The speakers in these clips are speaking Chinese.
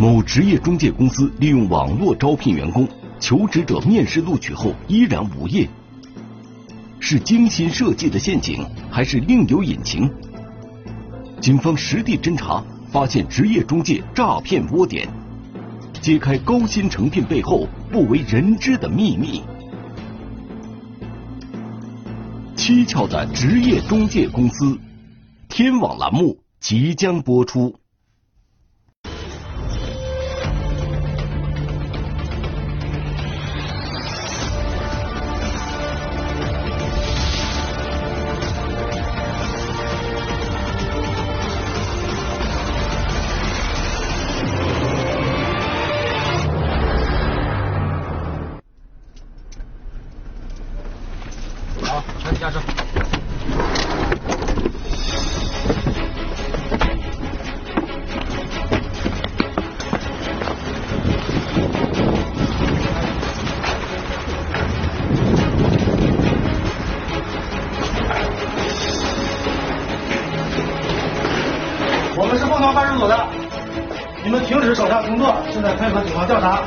某职业中介公司利用网络招聘员工，求职者面试录取后依然无业，是精心设计的陷阱，还是另有隐情？警方实地侦查，发现职业中介诈骗窝点，揭开高薪成聘背后不为人知的秘密。蹊跷的职业中介公司，天网栏目即将播出。下车。我们是凤同派出所的，你们停止手下工作，现在配合警方调查。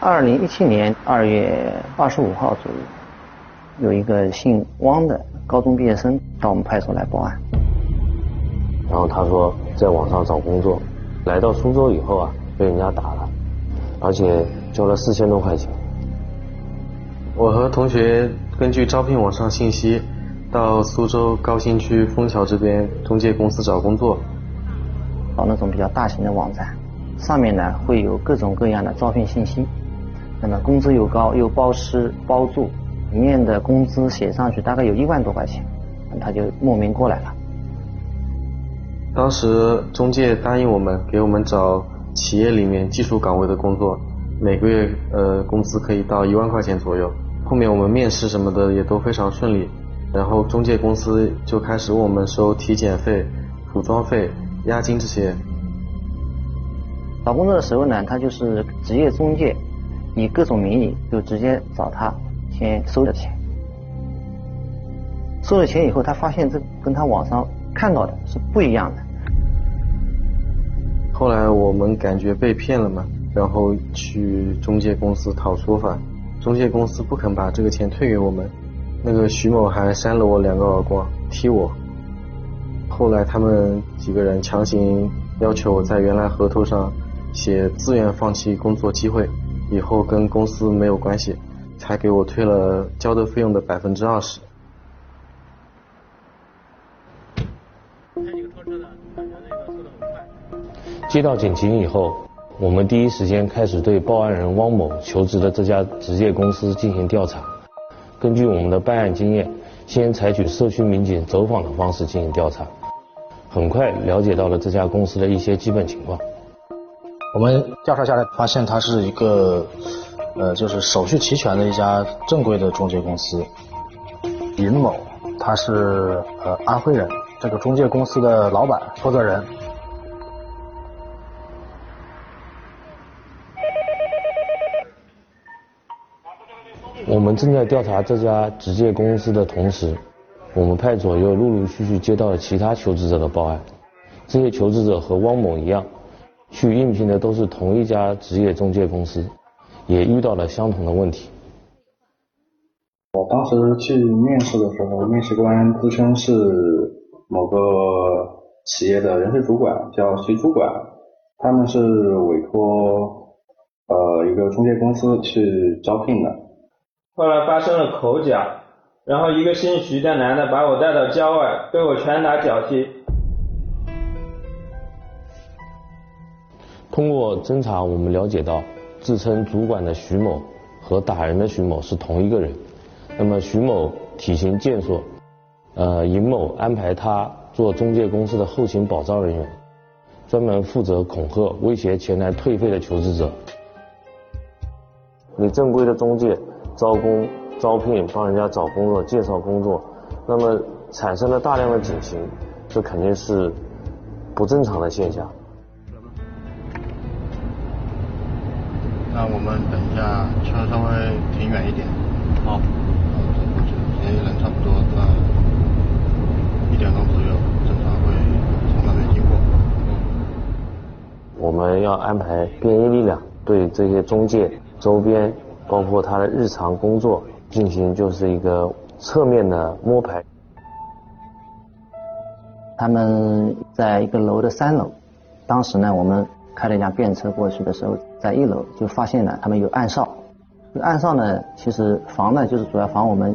二零一七年二月二十五号左右，有一个姓汪的高中毕业生到我们派出所来报案。然后他说在网上找工作，来到苏州以后啊，被人家打了，而且交了四千多块钱。我和同学根据招聘网上信息，到苏州高新区枫桥这边中介公司找工作。找那种比较大型的网站，上面呢会有各种各样的招聘信息。那么工资又高，又包吃包住，里面的工资写上去大概有一万多块钱，他就慕名过来了。当时中介答应我们，给我们找企业里面技术岗位的工作，每个月呃工资可以到一万块钱左右。后面我们面试什么的也都非常顺利，然后中介公司就开始问我们收体检费、服装费、押金这些。找工作的时候呢，他就是职业中介。以各种名义就直接找他，先收了钱，收了钱以后，他发现这跟他网上看到的是不一样的。后来我们感觉被骗了嘛，然后去中介公司讨说法，中介公司不肯把这个钱退给我们，那个徐某还扇了我两个耳光，踢我。后来他们几个人强行要求我在原来合同上写自愿放弃工作机会。以后跟公司没有关系，才给我退了交的费用的百分之二十。接到警情以后，我们第一时间开始对报案人汪某求职的这家职业公司进行调查。根据我们的办案经验，先采取社区民警走访的方式进行调查，很快了解到了这家公司的一些基本情况。我们调查下来，发现他是一个，呃，就是手续齐全的一家正规的中介公司。尹某，他是呃安徽人，这个中介公司的老板、负责人。我们正在调查这家职业公司的同时，我们派出所又陆陆续续接到了其他求职者的报案，这些求职者和汪某一样。去应聘的都是同一家职业中介公司，也遇到了相同的问题。我当时去面试的时候，面试官自称是某个企业的人事主管，叫徐主管，他们是委托呃一个中介公司去招聘的。后来发生了口角，然后一个姓徐的男的把我带到郊外，对我拳打脚踢。通过侦查，我们了解到，自称主管的徐某和打人的徐某是同一个人。那么徐某体型健硕，呃，尹某安排他做中介公司的后勤保障人员，专门负责恐吓、威胁前来退费的求职者。你正规的中介招工、招聘，帮人家找工作、介绍工作，那么产生了大量的警情，这肯定是不正常的现象。那我们等一下车稍微停远一点。好。现在人差不多在一点钟左右，正常会从那边经过。我们要安排便衣力量对这些中介周边，包括他的日常工作进行就是一个侧面的摸排。他们在一个楼的三楼，当时呢，我们开了一辆便车过去的时候，在一楼就发现了他们有暗哨。这个暗哨呢，其实防呢就是主要防我们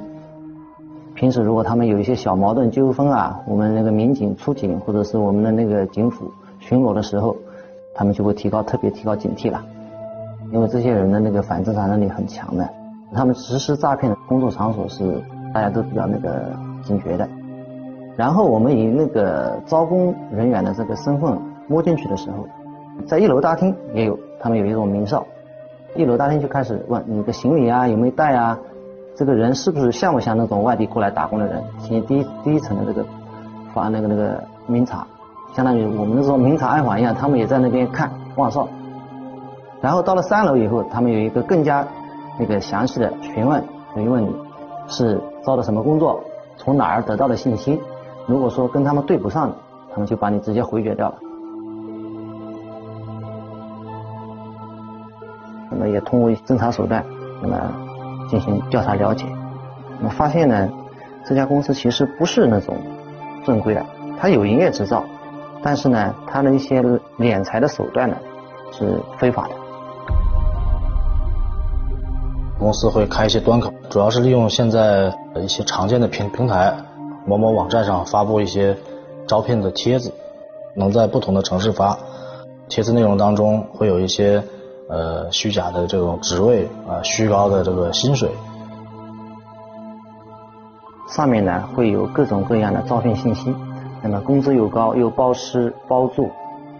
平时如果他们有一些小矛盾纠纷啊，我们那个民警出警或者是我们的那个警辅巡逻的时候，他们就会提高特别提高警惕了。因为这些人的那个反侦查能力很强的，他们实施诈骗的工作场所是大家都比较那个警觉的。然后我们以那个招工人员的这个身份摸进去的时候，在一楼大厅也有，他们有一种明哨，一楼大厅就开始问你的行李啊有没有带啊，这个人是不是像不像那种外地过来打工的人，进行第一第一层的这个发那个那个明查，相当于我们那种明察暗访一样，他们也在那边看望哨。然后到了三楼以后，他们有一个更加那个详细的询问，等于问你是招的什么工作，从哪儿得到的信息。如果说跟他们对不上，他们就把你直接回绝掉了。那么也通过侦查手段，那么进行调查了解，那么发现呢，这家公司其实不是那种正规的，它有营业执照，但是呢，它的一些敛财的手段呢是非法的。公司会开一些端口，主要是利用现在一些常见的平平台。某某网站上发布一些招聘的帖子，能在不同的城市发。帖子内容当中会有一些呃虚假的这种职位啊，虚高的这个薪水。上面呢会有各种各样的招聘信息，那么工资又高又包吃包住，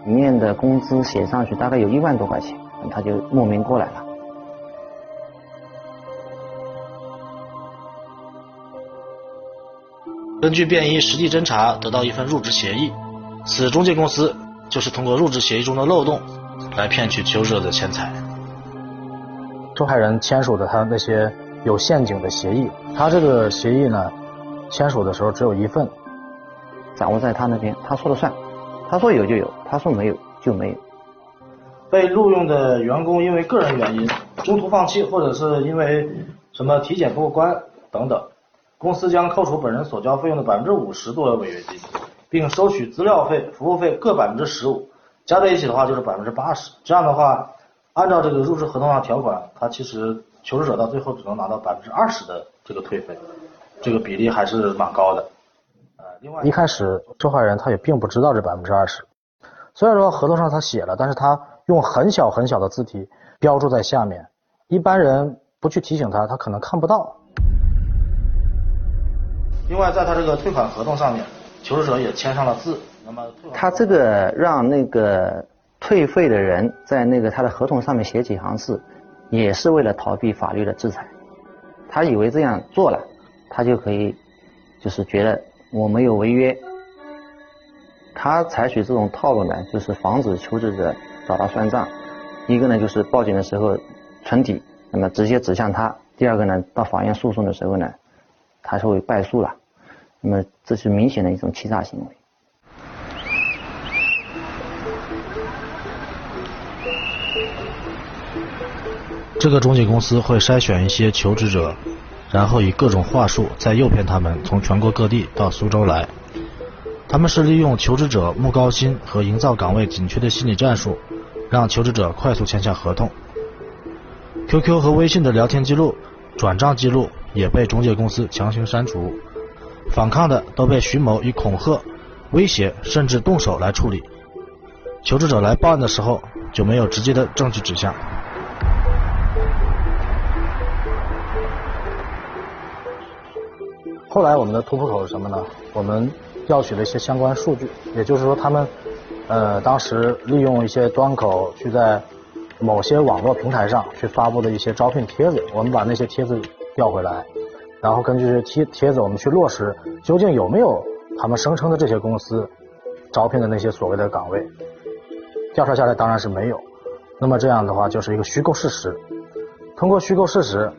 里面的工资写上去大概有一万多块钱，他就慕名过来了。根据便衣实地侦查得到一份入职协议，此中介公司就是通过入职协议中的漏洞来骗取求职者的钱财。受害人签署的他那些有陷阱的协议，他这个协议呢，签署的时候只有一份，掌握在他那边，他说了算，他说有就有，他说没有就没有。被录用的员工因为个人原因中途放弃，或者是因为什么体检不过关等等。公司将扣除本人所交费用的百分之五十作为违约金，并收取资料费、服务费各百分之十五，加在一起的话就是百分之八十。这样的话，按照这个入职合同上条款，他其实求职者到最后只能拿到百分之二十的这个退费，这个比例还是蛮高的。呃，另外一开始受害人他也并不知道这百分之二十，虽然说合同上他写了，但是他用很小很小的字体标注在下面，一般人不去提醒他，他可能看不到。另外，在他这个退款合同上面，求职者也签上了字。那么，他这个让那个退费的人在那个他的合同上面写几行字，也是为了逃避法律的制裁。他以为这样做了，他就可以，就是觉得我没有违约。他采取这种套路呢，就是防止求职者找他算账。一个呢，就是报警的时候存底，那么直接指向他；第二个呢，到法院诉讼的时候呢，他是会败诉了。那么这是明显的一种欺诈行为。这个中介公司会筛选一些求职者，然后以各种话术再诱骗他们从全国各地到苏州来。他们是利用求职者慕高薪和营造岗位紧缺的心理战术，让求职者快速签下合同。QQ 和微信的聊天记录、转账记录也被中介公司强行删除。反抗的都被徐某以恐吓、威胁甚至动手来处理。求职者来报案的时候就没有直接的证据指向。后来我们的突破口是什么呢？我们调取了一些相关数据，也就是说他们呃当时利用一些端口去在某些网络平台上去发布的一些招聘帖子，我们把那些帖子调回来，然后根据这些帖帖子我们去落实究竟有没有他们声称的这些公司招聘的那些所谓的岗位，调查下来当然是没有，那么这样的话就是一个虚构事实，通过虚构事实。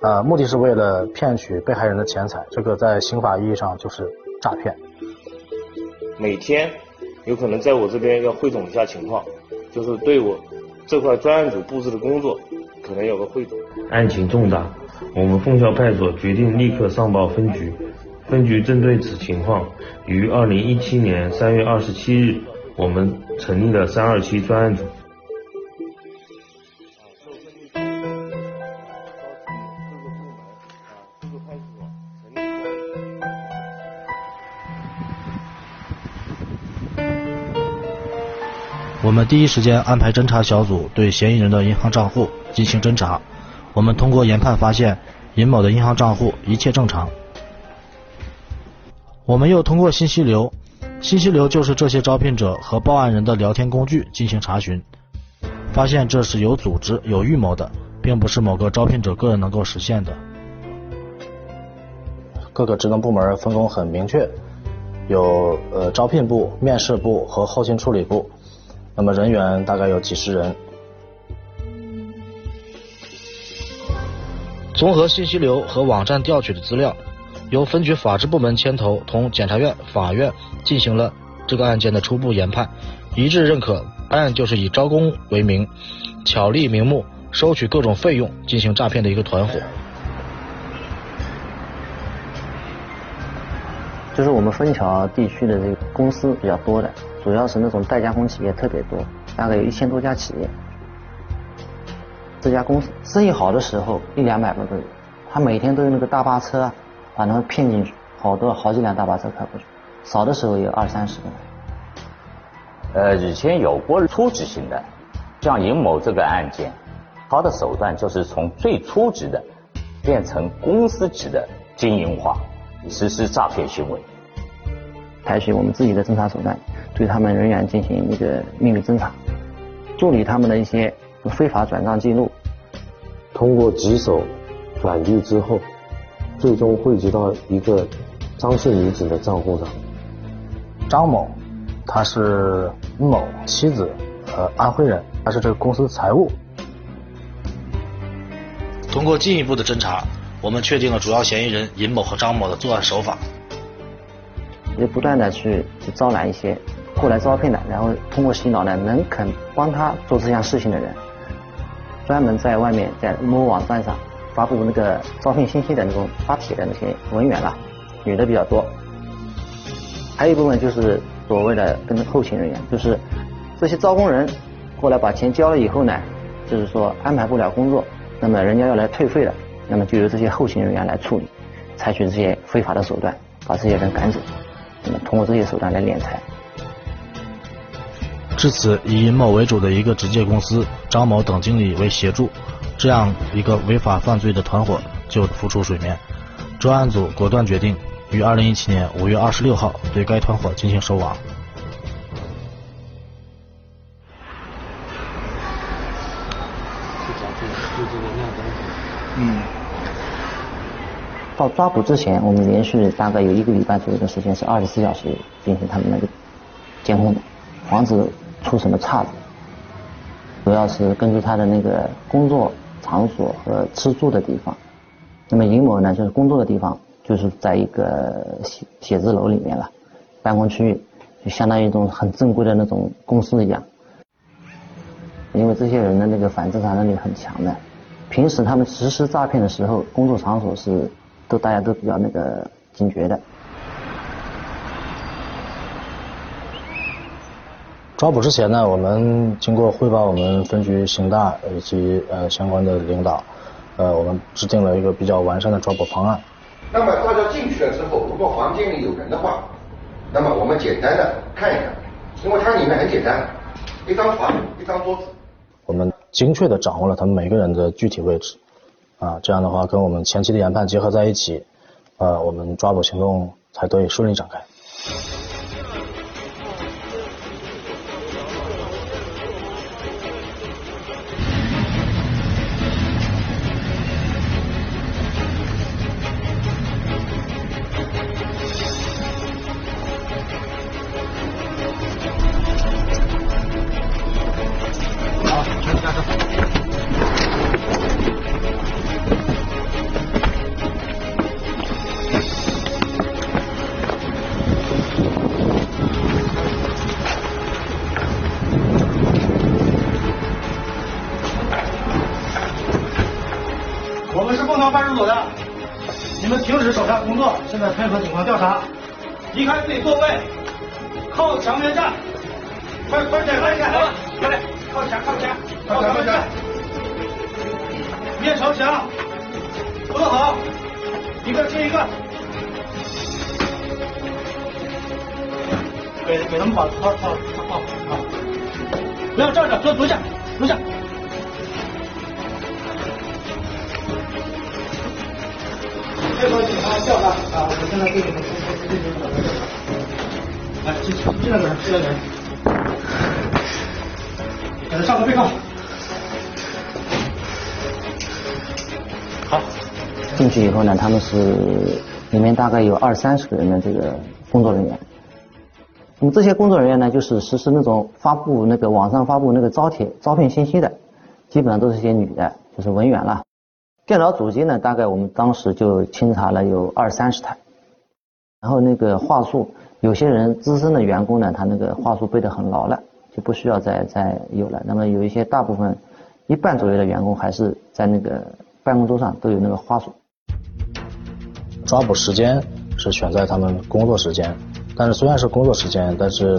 呃，目的是为了骗取被害人的钱财，这个在刑法意义上就是诈骗。每天有可能在我这边要汇总一下情况，就是对我这块专案组布置的工作，可能有个汇总。案情重大，我们凤桥派出所决定立刻上报分局。分局针对此情况，于二零一七年三月二十七日，我们成立了三二七专案组。我们第一时间安排侦查小组对嫌疑人的银行账户进行侦查。我们通过研判发现，尹某的银行账户一切正常。我们又通过信息流，信息流就是这些招聘者和报案人的聊天工具进行查询，发现这是有组织、有预谋的，并不是某个招聘者个人能够实现的。各个职能部门分工很明确，有呃招聘部、面试部和后勤处理部。那么人员大概有几十人。综合信息流和网站调取的资料，由分局法制部门牵头，同检察院、法院进行了这个案件的初步研判，一致认可该案就是以招工为名，巧立名目收取各种费用进行诈骗的一个团伙。就是我们枫桥地区的这个公司比较多的。主要是那种代加工企业特别多，大概有一千多家企业。这家公司生意好的时候一两百个都有，他每天都用那个大巴车把他们骗进去，好多好几辆大巴车开过去，少的时候有二三十个。呃，以前有过初级型的，像尹某这个案件，他的手段就是从最初级的变成公司级的经营化，实施诈骗行为。采取我们自己的侦查手段。对他们人员进行一个秘密侦查，处理他们的一些非法转账记录。通过几手转移之后，最终汇集到一个张姓女子的账户上。张某，他是某妻子，呃，安徽人，他是这个公司财务。通过进一步的侦查，我们确定了主要嫌疑人尹某和张某的作案手法。也不断的去去招揽一些。过来招聘的，然后通过洗脑呢，能肯帮他做这项事情的人，专门在外面在某网站上发布那个招聘信息的那种发帖的那些文员了，女的比较多。还有一部分就是所谓的跟后勤人员，就是这些招工人过来把钱交了以后呢，就是说安排不了工作，那么人家要来退费了，那么就由这些后勤人员来处理，采取这些非法的手段把这些人赶走，那么通过这些手段来敛财。至此，以尹某为主的一个直接公司，张某等经理为协助，这样一个违法犯罪的团伙就浮出水面。专案组果断决定于二零一七年五月二十六号对该团伙进行收网。嗯。到抓捕之前，我们连续大概有一个礼拜左右的时间是二十四小时进行他们那个监控的，防止。出什么岔子？主要是根据他的那个工作场所和吃住的地方。那么尹某呢，就是工作的地方就是在一个写写字楼里面了，办公区域就相当于一种很正规的那种公司一样。因为这些人的那个反侦查能力很强的，平时他们实施诈骗的时候，工作场所是都大家都比较那个警觉的。抓捕之前呢，我们经过汇报我们分局刑大以及呃相关的领导，呃，我们制定了一个比较完善的抓捕方案。那么大家进去了之后，如果房间里有人的话，那么我们简单的看一看，因为它里面很简单，一张床，一张桌子。我们精确的掌握了他们每个人的具体位置，啊，这样的话跟我们前期的研判结合在一起，呃，我们抓捕行动才得以顺利展开。离开自己座位，靠墙面站，快快点快点，快点，靠墙靠墙。靠墙面站，面朝墙，坐好，一个接一个，给给他们把套套套好，不要站着，坐坐下，坐下。配合警方调查啊！我现在对你们实施进行调查。来，进进来个人，进来个人，给他上个被告。好，进去以后呢，他们是里面大概有二三十个人的这个工作人员。那么这些工作人员呢，就是实施那种发布那个网上发布那个招帖、招聘信息的，基本上都是些女的，就是文员了。电脑主机呢，大概我们当时就清查了有二三十台，然后那个话术，有些人资深的员工呢，他那个话术背得很牢了，就不需要再再有了。那么有一些大部分一半左右的员工还是在那个办公桌上都有那个话术。抓捕时间是选在他们工作时间，但是虽然是工作时间，但是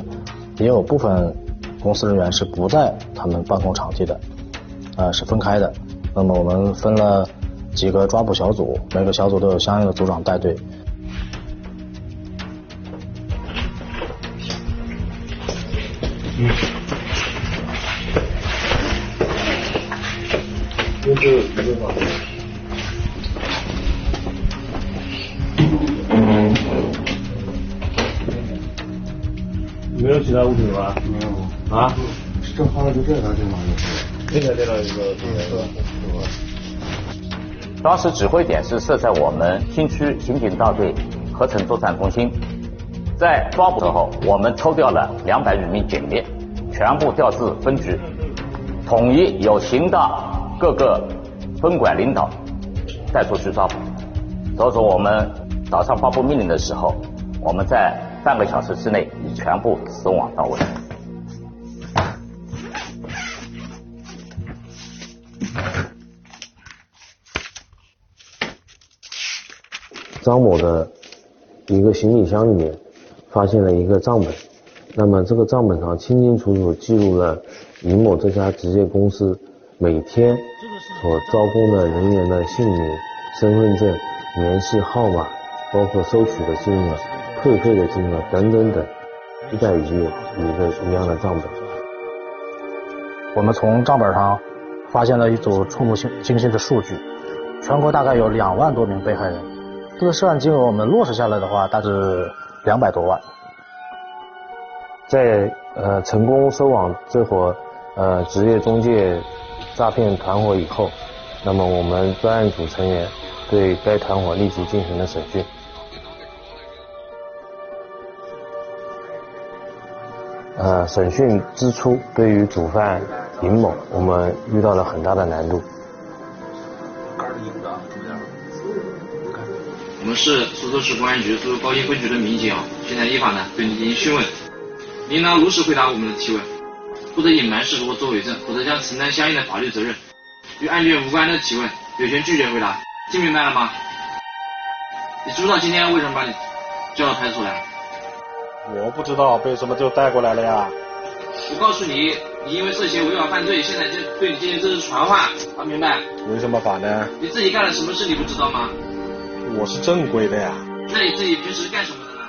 也有部分公司人员是不在他们办公场地的，呃，是分开的。那么我们分了。几个抓捕小组，每个小组都有相应的组长带队。嗯。这是一个吗？没有其他物品吧？没有。啊？这放的就这台电脑就是。这台电脑一个，是吧？当时指挥点是设在我们新区刑警大队合成作战中心。在抓捕时候，我们抽调了两百余名警力，全部调至分局，统一有刑大各个分管领导带出去抓捕。所以说，我们早上发布命令的时候，我们在半个小时之内已全部收网到位。张某的一个行李箱里面发现了一个账本，那么这个账本上清清楚楚记录了尹某这家职业公司每天所招工的人员的姓名、身份证、联系号码，包括收取的金额、退费的金额等等等，一概一页一个一样的账本。我们从账本上发现了一组触目惊惊心的数据，全国大概有两万多名被害人。这个涉案金额我们落实下来的话，大致两百多万。在呃成功收网这伙呃职业中介诈骗团伙以后，那么我们专案组成员对该团伙立即进行了审讯。呃，审讯之初，对于主犯尹某，我们遇到了很大的难度。们是苏州市公安局苏州高新分局的民警啊，现在依法呢对你进行讯问，您当如实回答我们的提问，不得隐瞒事实或作伪证，否则将承担相应的法律责任。与案件无关的提问，有权拒绝回答，听明白了吗？你知不知道今天为什么把你叫到派出所来？我不知道，被什么就带过来了呀？我告诉你，你因为涉嫌违法犯罪，现在就对你进行政治传唤，啊明白？违什么法呢？你自己干了什么事，你不知道吗？我是正规的呀。那你自己平时干什么的呢？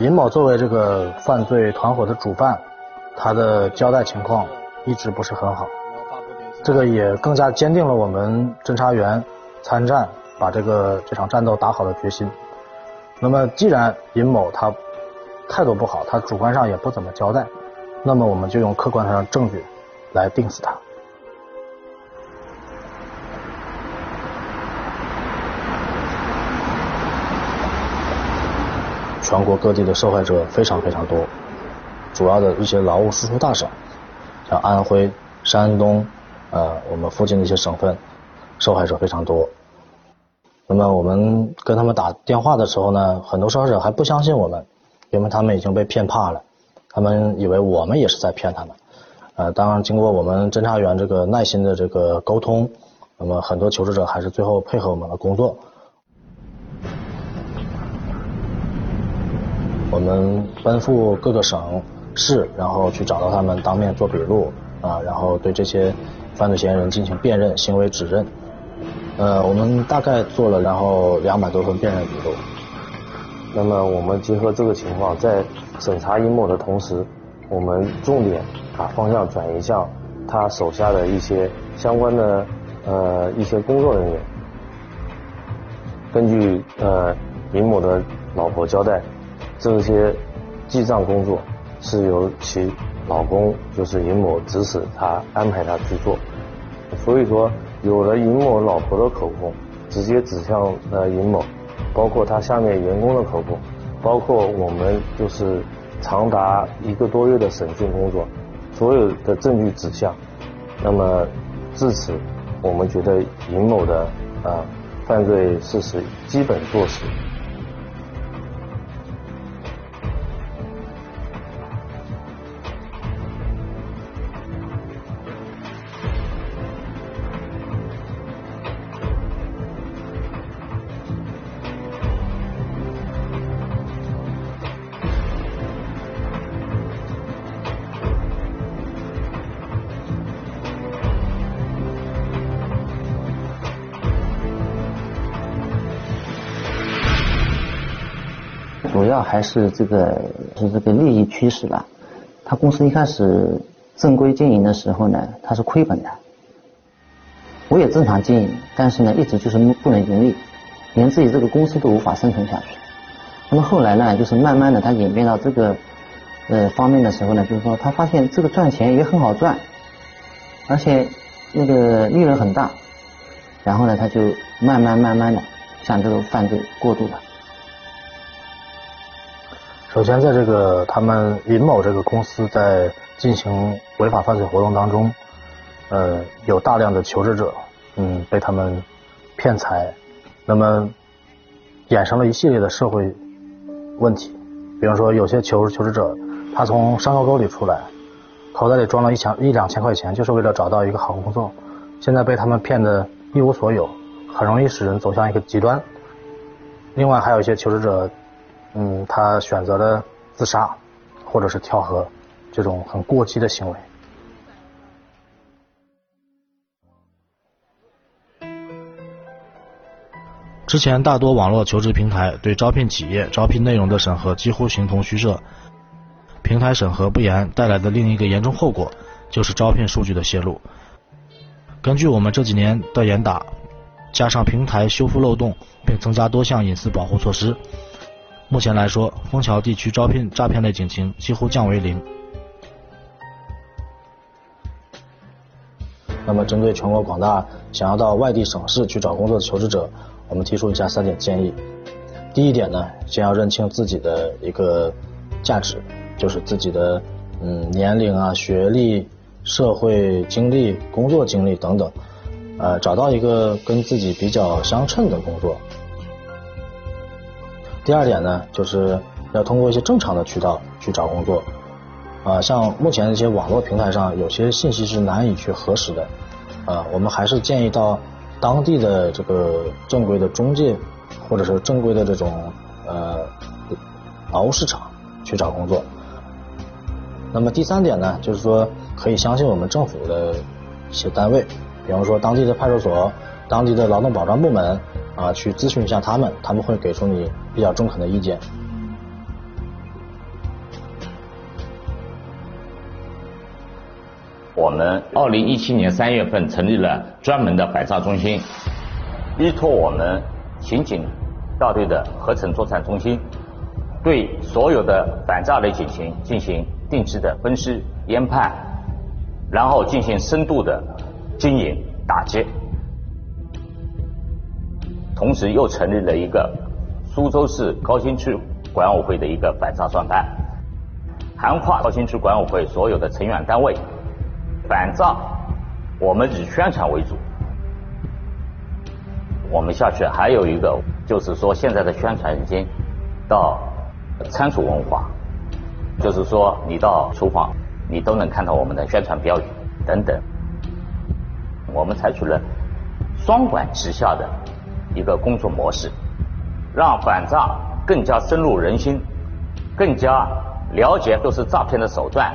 尹某作为这个犯罪团伙的主犯，他的交代情况一直不是很好，这个也更加坚定了我们侦查员参战、把这个这场战斗打好的决心。那么，既然尹某他态度不好，他主观上也不怎么交代，那么我们就用客观上的证据来定死他。全国各地的受害者非常非常多，主要的一些劳务输出大省，像安徽、山东，呃，我们附近的一些省份，受害者非常多。那么我们跟他们打电话的时候呢，很多受害者还不相信我们，因为他们已经被骗怕了，他们以为我们也是在骗他们。呃，当然经过我们侦查员这个耐心的这个沟通，那么很多求职者还是最后配合我们的工作。我们奔赴各个省市，然后去找到他们，当面做笔录啊，然后对这些犯罪嫌疑人进行辨认、行为指认。呃，我们大概做了然后两百多份辨认笔录。那么我们结合这个情况，在审查尹某的同时，我们重点把方向转移向他手下的一些相关的呃一些工作人员。根据呃尹某的老婆交代。这些记账工作是由其老公，就是尹某指使他安排他去做，所以说有了尹某老婆的口供，直接指向了尹某，包括他下面员工的口供，包括我们就是长达一个多月的审讯工作，所有的证据指向，那么至此，我们觉得尹某的啊犯罪事实基本坐实。还是这个是这个利益驱使吧。他公司一开始正规经营的时候呢，他是亏本的。我也正常经营，但是呢，一直就是不能盈利，连自己这个公司都无法生存下去。那么后来呢，就是慢慢的他演变到这个呃方面的时候呢，就是说他发现这个赚钱也很好赚，而且那个利润很大，然后呢，他就慢慢慢慢的向这个犯罪过渡了。首先，在这个他们尹某这个公司在进行违法犯罪活动当中，呃，有大量的求职者，嗯，被他们骗财，那么衍生了一系列的社会问题。比方说，有些求求职者，他从山沟沟里出来，口袋里装了一千一两千块钱，就是为了找到一个好工作，现在被他们骗得一无所有，很容易使人走向一个极端。另外，还有一些求职者。嗯，他选择了自杀，或者是跳河，这种很过激的行为。之前大多网络求职平台对招聘企业招聘内容的审核几乎形同虚设，平台审核不严带来的另一个严重后果就是招聘数据的泄露。根据我们这几年的严打，加上平台修复漏洞并增加多项隐私保护措施。目前来说，枫桥地区招聘诈骗类警情几乎降为零。那么，针对全国广大想要到外地省市去找工作的求职者，我们提出以下三点建议。第一点呢，先要认清自己的一个价值，就是自己的嗯年龄啊、学历、社会经历、工作经历等等，呃，找到一个跟自己比较相称的工作。第二点呢，就是要通过一些正常的渠道去找工作，啊，像目前一些网络平台上有些信息是难以去核实的，啊，我们还是建议到当地的这个正规的中介或者是正规的这种呃劳务市场去找工作。那么第三点呢，就是说可以相信我们政府的一些单位，比方说当地的派出所、当地的劳动保障部门。啊，去咨询一下他们，他们会给出你比较中肯的意见。我们二零一七年三月份成立了专门的反诈中心，依托我们刑警大队的合成作战中心，对所有的反诈类警情进行定期的分析研判，然后进行深度的经营打击。同时又成立了一个苏州市高新区管委会的一个反诈专班，涵跨高新区管委会所有的成员单位。反诈，我们以宣传为主。我们下去还有一个，就是说现在的宣传已经到仓储文化，就是说你到厨房，你都能看到我们的宣传标语等等。我们采取了双管齐下的一个工作模式，让反诈更加深入人心，更加了解都是诈骗的手段。